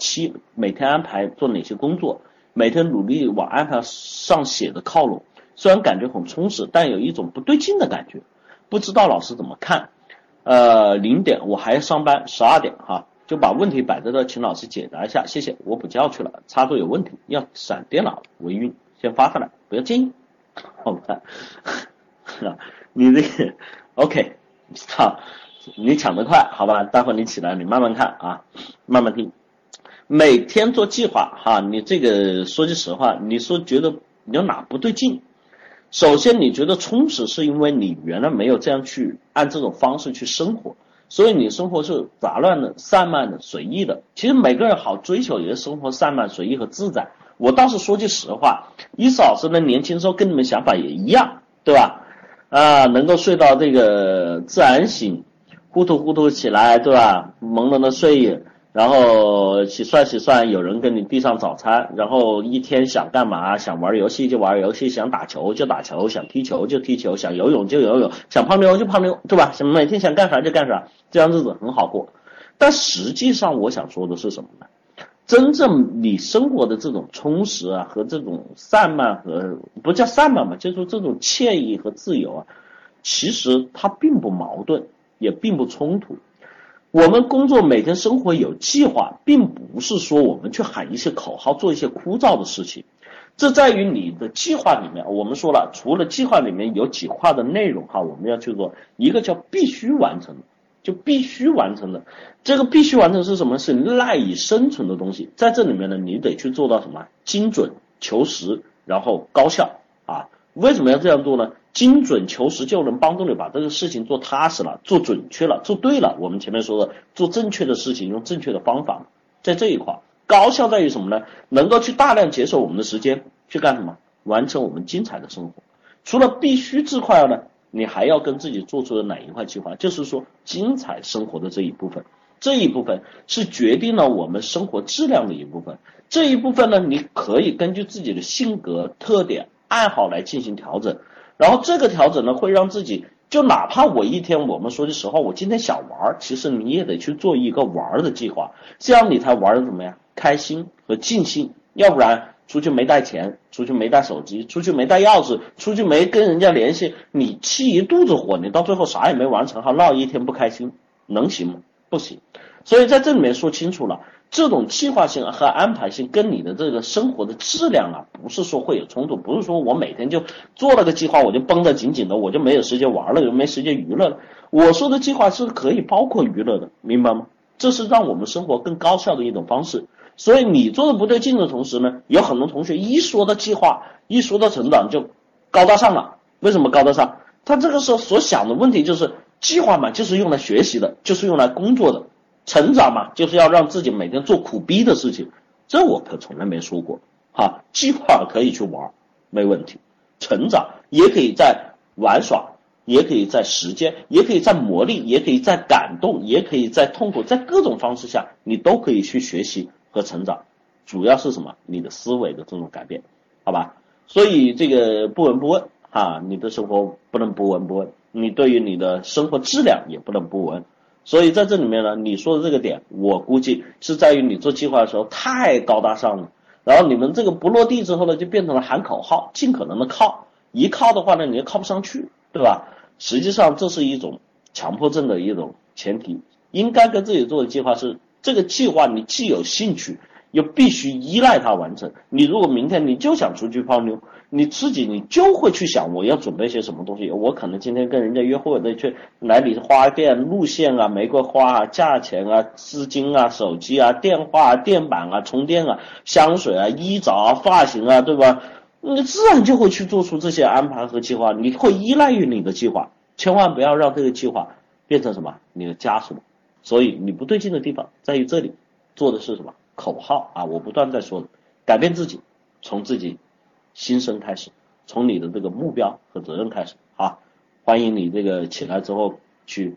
期，每天安排做哪些工作，每天努力往安排上写的靠拢。虽然感觉很充实，但有一种不对劲的感觉，不知道老师怎么看。呃，零点我还上班，十二点哈，就把问题摆在这，请老师解答一下，谢谢。我补觉去了，插座有问题，要闪电了，微晕，先发上来，不要介意。我看，你这个 OK，好，你抢得快，好吧？待会你起来，你慢慢看啊，慢慢听。每天做计划哈，你这个说句实话，你说觉得有哪不对劲？首先，你觉得充实，是因为你原来没有这样去按这种方式去生活，所以你生活是杂乱的、散漫的、随意的。其实每个人好追求也是生活散漫、随意和自在。我倒是说句实话，伊思老师的年轻时候跟你们想法也一样，对吧？啊，能够睡到这个自然醒，糊涂糊涂起来，对吧？朦胧的睡眼。然后洗涮洗涮，有人给你递上早餐，然后一天想干嘛？想玩游戏就玩游戏，想打球就打球，想踢球就踢球，想游泳就游泳，想泡妞就泡妞，对吧？想每天想干啥就干啥，这样日子很好过。但实际上，我想说的是什么呢？真正你生活的这种充实啊，和这种散漫和不叫散漫嘛，就是这种惬意和自由啊，其实它并不矛盾，也并不冲突。我们工作每天生活有计划，并不是说我们去喊一些口号，做一些枯燥的事情。这在于你的计划里面。我们说了，除了计划里面有几块的内容哈，我们要去做一个叫必须完成，就必须完成的。这个必须完成是什么？是赖以生存的东西。在这里面呢，你得去做到什么？精准、求实，然后高效啊。为什么要这样做呢？精准求实就能帮助你把这个事情做踏实了，做准确了，做对了。我们前面说的，做正确的事情，用正确的方法，在这一块高效在于什么呢？能够去大量节省我们的时间，去干什么？完成我们精彩的生活。除了必须这块呢，你还要跟自己做出的哪一块计划？就是说精彩生活的这一部分，这一部分是决定了我们生活质量的一部分。这一部分呢，你可以根据自己的性格特点。爱好来进行调整，然后这个调整呢，会让自己就哪怕我一天，我们说句实话，我今天想玩，其实你也得去做一个玩的计划，这样你才玩的怎么样，开心和尽兴。要不然出去没带钱，出去没带手机，出去没带钥匙，出去没跟人家联系，你气一肚子火，你到最后啥也没完成，还闹一天不开心，能行吗？不行。所以在这里面说清楚了。这种计划性和安排性跟你的这个生活的质量啊，不是说会有冲突，不是说我每天就做了个计划，我就绷得紧紧的，我就没有时间玩了，就没时间娱乐了。我说的计划是可以包括娱乐的，明白吗？这是让我们生活更高效的一种方式。所以你做的不对劲的同时呢，有很多同学一说到计划，一说到成长就高大上了。为什么高大上？他这个时候所想的问题就是计划嘛，就是用来学习的，就是用来工作的。成长嘛，就是要让自己每天做苦逼的事情，这我可从来没说过。哈，计划可以去玩，没问题；成长也可以在玩耍，也可以在时间，也可以在磨砺，也可以在感动，也可以在痛苦，在各种方式下，你都可以去学习和成长。主要是什么？你的思维的这种改变，好吧？所以这个不闻不问，哈，你的生活不能不闻不问，你对于你的生活质量也不能不闻。所以在这里面呢，你说的这个点，我估计是在于你做计划的时候太高大上了，然后你们这个不落地之后呢，就变成了喊口号，尽可能的靠，一靠的话呢，你就靠不上去，对吧？实际上这是一种强迫症的一种前提，应该跟自己做的计划是，这个计划你既有兴趣。又必须依赖它完成。你如果明天你就想出去泡妞，你自己你就会去想我要准备些什么东西。我可能今天跟人家约会得去来你花店路线啊、玫瑰花啊、价钱啊、资金啊、手机啊、电话、电板啊、充电啊、香水啊、衣着啊、发型啊，对吧？你自然就会去做出这些安排和计划。你会依赖于你的计划，千万不要让这个计划变成什么你的枷锁。所以你不对劲的地方在于这里，做的是什么？口号啊，我不断在说，改变自己，从自己心生开始，从你的这个目标和责任开始啊，欢迎你这个起来之后去